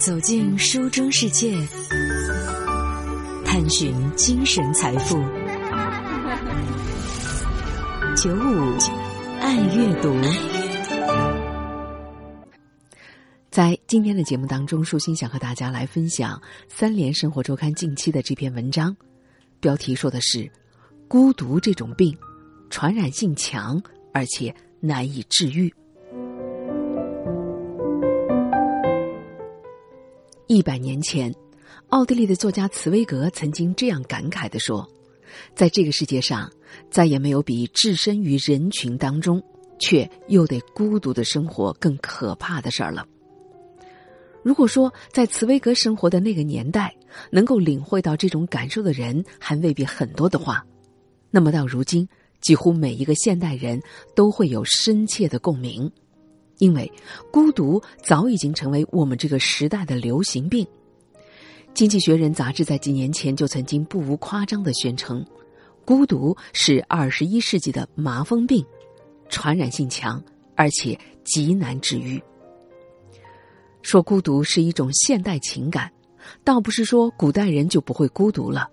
走进书中世界，探寻精神财富。九五爱阅读，在今天的节目当中，舒心想和大家来分享《三联生活周刊》近期的这篇文章，标题说的是“孤独这种病，传染性强，而且难以治愈”。一百年前，奥地利的作家茨威格曾经这样感慨的说：“在这个世界上，再也没有比置身于人群当中，却又得孤独的生活更可怕的事儿了。”如果说在茨威格生活的那个年代，能够领会到这种感受的人还未必很多的话，那么到如今，几乎每一个现代人都会有深切的共鸣。因为孤独早已经成为我们这个时代的流行病，《经济学人》杂志在几年前就曾经不无夸张的宣称，孤独是二十一世纪的麻风病，传染性强，而且极难治愈。说孤独是一种现代情感，倒不是说古代人就不会孤独了，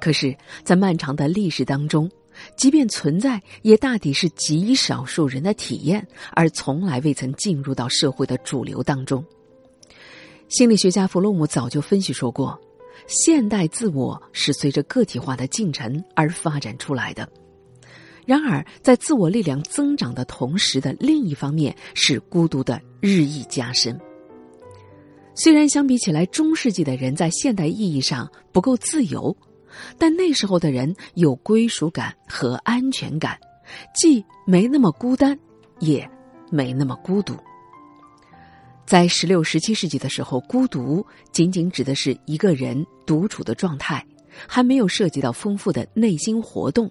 可是，在漫长的历史当中。即便存在，也大抵是极少数人的体验，而从来未曾进入到社会的主流当中。心理学家弗洛姆早就分析说过，现代自我是随着个体化的进程而发展出来的。然而，在自我力量增长的同时的另一方面，是孤独的日益加深。虽然相比起来，中世纪的人在现代意义上不够自由。但那时候的人有归属感和安全感，既没那么孤单，也没那么孤独。在十六、十七世纪的时候，孤独仅仅指的是一个人独处的状态，还没有涉及到丰富的内心活动。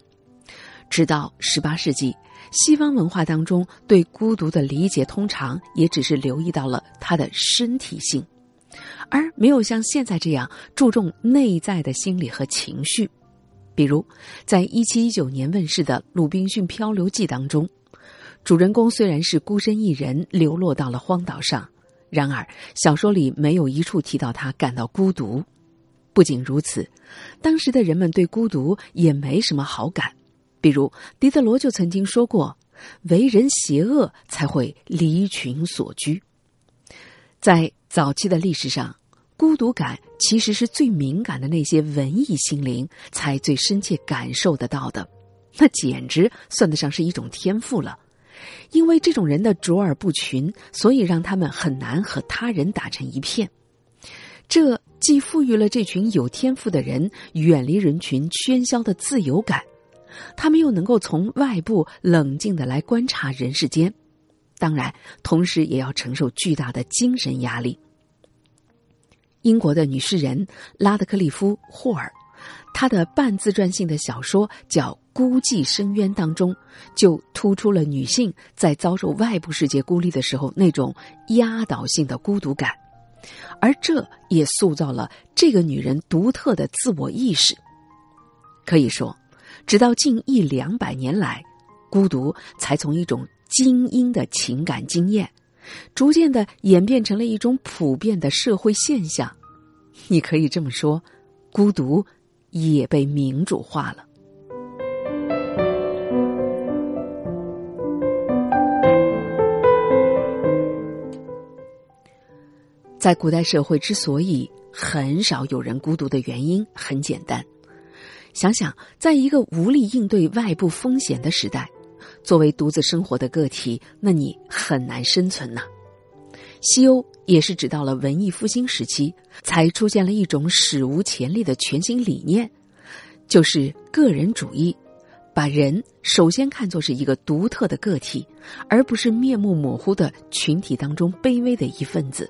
直到十八世纪，西方文化当中对孤独的理解，通常也只是留意到了他的身体性。而没有像现在这样注重内在的心理和情绪，比如，在一七一九年问世的《鲁滨逊漂流记》当中，主人公虽然是孤身一人流落到了荒岛上，然而小说里没有一处提到他感到孤独。不仅如此，当时的人们对孤独也没什么好感，比如狄德罗就曾经说过：“为人邪恶才会离群所居。”在早期的历史上，孤独感其实是最敏感的那些文艺心灵才最深切感受得到的，那简直算得上是一种天赋了。因为这种人的卓尔不群，所以让他们很难和他人打成一片。这既赋予了这群有天赋的人远离人群喧嚣的自由感，他们又能够从外部冷静的来观察人世间。当然，同时也要承受巨大的精神压力。英国的女诗人拉德克利夫·霍尔，她的半自传性的小说叫《孤寂深渊》当中，就突出了女性在遭受外部世界孤立的时候那种压倒性的孤独感，而这也塑造了这个女人独特的自我意识。可以说，直到近一两百年来，孤独才从一种。精英的情感经验，逐渐的演变成了一种普遍的社会现象。你可以这么说，孤独也被民主化了。在古代社会，之所以很少有人孤独的原因很简单，想想，在一个无力应对外部风险的时代。作为独自生活的个体，那你很难生存呐。西欧也是直到了文艺复兴时期，才出现了一种史无前例的全新理念，就是个人主义，把人首先看作是一个独特的个体，而不是面目模糊的群体当中卑微的一份子。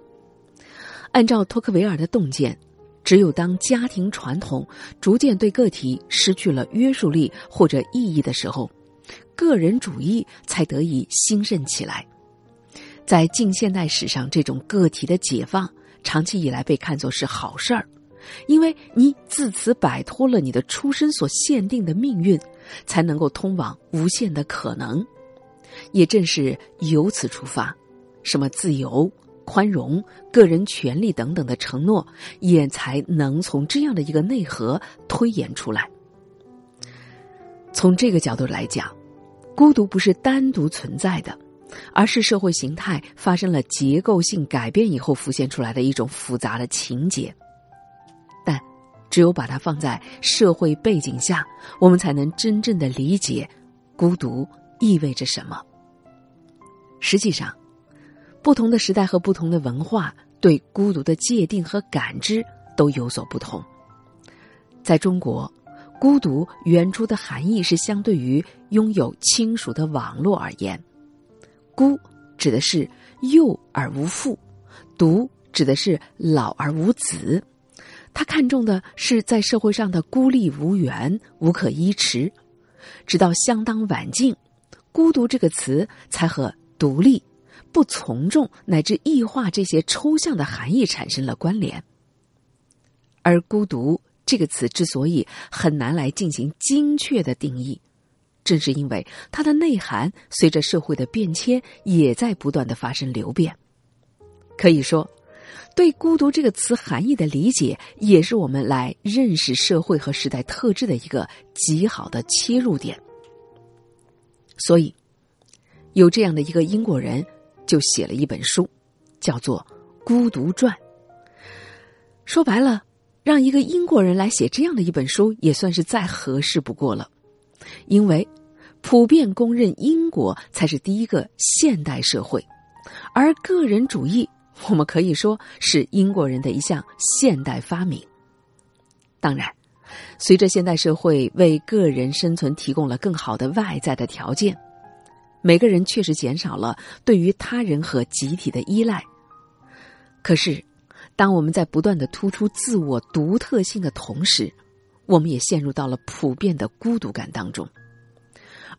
按照托克维尔的洞见，只有当家庭传统逐渐对个体失去了约束力或者意义的时候。个人主义才得以兴盛起来，在近现代史上，这种个体的解放长期以来被看作是好事儿，因为你自此摆脱了你的出身所限定的命运，才能够通往无限的可能。也正是由此出发，什么自由、宽容、个人权利等等的承诺，也才能从这样的一个内核推演出来。从这个角度来讲，孤独不是单独存在的，而是社会形态发生了结构性改变以后浮现出来的一种复杂的情节。但，只有把它放在社会背景下，我们才能真正的理解孤独意味着什么。实际上，不同的时代和不同的文化对孤独的界定和感知都有所不同。在中国，孤独原初的含义是相对于拥有亲属的网络而言，孤指的是幼而无父，独指的是老而无子。他看重的是在社会上的孤立无援、无可依持。直到相当晚近，孤独这个词才和独立、不从众乃至异化这些抽象的含义产生了关联。而孤独这个词之所以很难来进行精确的定义，正是因为它的内涵随着社会的变迁也在不断的发生流变。可以说，对孤独这个词含义的理解，也是我们来认识社会和时代特质的一个极好的切入点。所以。有这样的一个英国人，就写了一本书，叫做《孤独传》。说白了，让一个英国人来写这样的一本书，也算是再合适不过了。因为普遍公认，英国才是第一个现代社会，而个人主义，我们可以说是英国人的一项现代发明。当然，随着现代社会为个人生存提供了更好的外在的条件。每个人确实减少了对于他人和集体的依赖，可是，当我们在不断的突出自我独特性的同时，我们也陷入到了普遍的孤独感当中。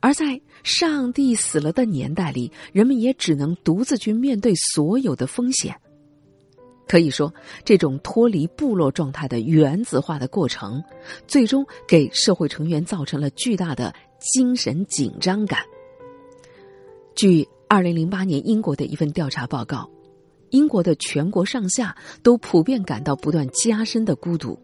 而在上帝死了的年代里，人们也只能独自去面对所有的风险。可以说，这种脱离部落状态的原子化的过程，最终给社会成员造成了巨大的精神紧张感。据二零零八年英国的一份调查报告，英国的全国上下都普遍感到不断加深的孤独，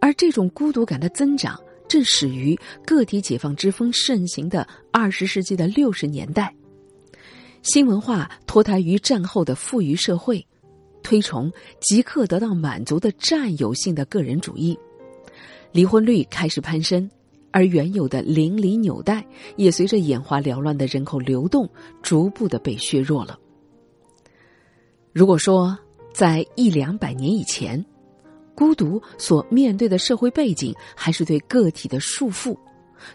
而这种孤独感的增长正始于个体解放之风盛行的二十世纪的六十年代。新文化脱胎于战后的富裕社会，推崇即刻得到满足的占有性的个人主义，离婚率开始攀升。而原有的邻里纽带也随着眼花缭乱的人口流动，逐步的被削弱了。如果说在一两百年以前，孤独所面对的社会背景还是对个体的束缚，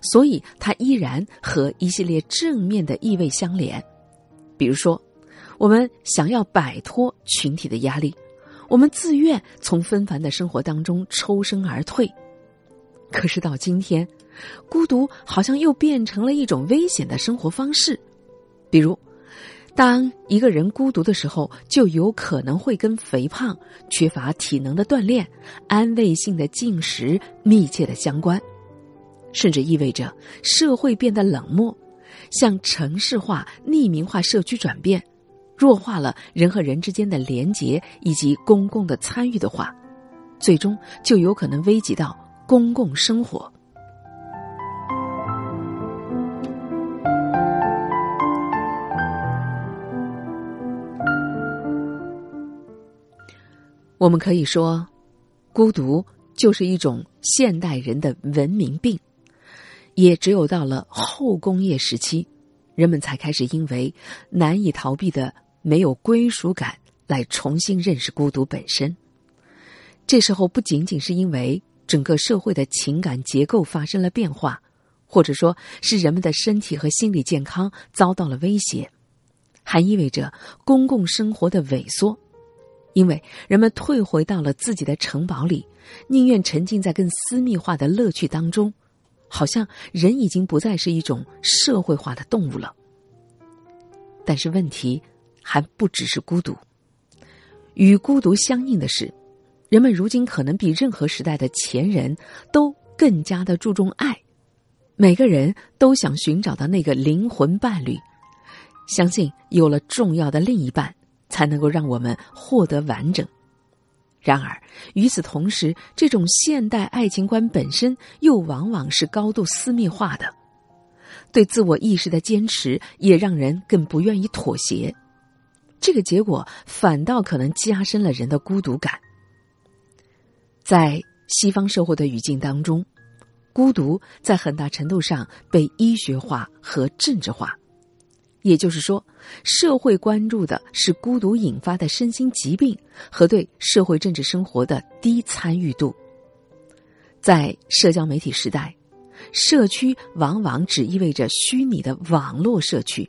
所以它依然和一系列正面的意味相连。比如说，我们想要摆脱群体的压力，我们自愿从纷繁的生活当中抽身而退。可是到今天，孤独好像又变成了一种危险的生活方式，比如，当一个人孤独的时候，就有可能会跟肥胖、缺乏体能的锻炼、安慰性的进食密切的相关，甚至意味着社会变得冷漠，向城市化、匿名化社区转变，弱化了人和人之间的连结以及公共的参与的话，最终就有可能危及到公共生活。我们可以说，孤独就是一种现代人的文明病。也只有到了后工业时期，人们才开始因为难以逃避的没有归属感，来重新认识孤独本身。这时候不仅仅是因为整个社会的情感结构发生了变化，或者说是人们的身体和心理健康遭到了威胁，还意味着公共生活的萎缩。因为人们退回到了自己的城堡里，宁愿沉浸在更私密化的乐趣当中，好像人已经不再是一种社会化的动物了。但是问题还不只是孤独，与孤独相应的是，人们如今可能比任何时代的前人都更加的注重爱，每个人都想寻找到那个灵魂伴侣，相信有了重要的另一半。才能够让我们获得完整。然而，与此同时，这种现代爱情观本身又往往是高度私密化的，对自我意识的坚持也让人更不愿意妥协。这个结果反倒可能加深了人的孤独感。在西方社会的语境当中，孤独在很大程度上被医学化和政治化。也就是说，社会关注的是孤独引发的身心疾病和对社会政治生活的低参与度。在社交媒体时代，社区往往只意味着虚拟的网络社区，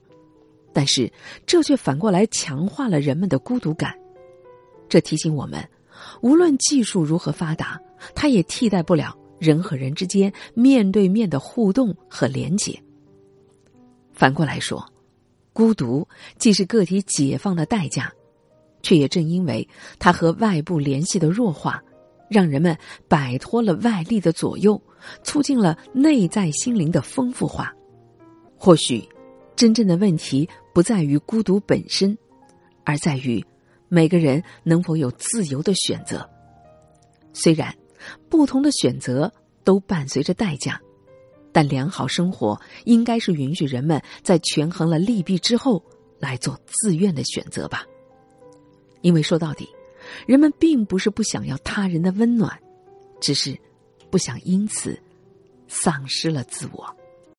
但是这却反过来强化了人们的孤独感。这提醒我们，无论技术如何发达，它也替代不了人和人之间面对面的互动和连结。反过来说。孤独既是个体解放的代价，却也正因为它和外部联系的弱化，让人们摆脱了外力的左右，促进了内在心灵的丰富化。或许，真正的问题不在于孤独本身，而在于每个人能否有自由的选择。虽然不同的选择都伴随着代价。但良好生活应该是允许人们在权衡了利弊之后来做自愿的选择吧。因为说到底，人们并不是不想要他人的温暖，只是不想因此丧失了自我。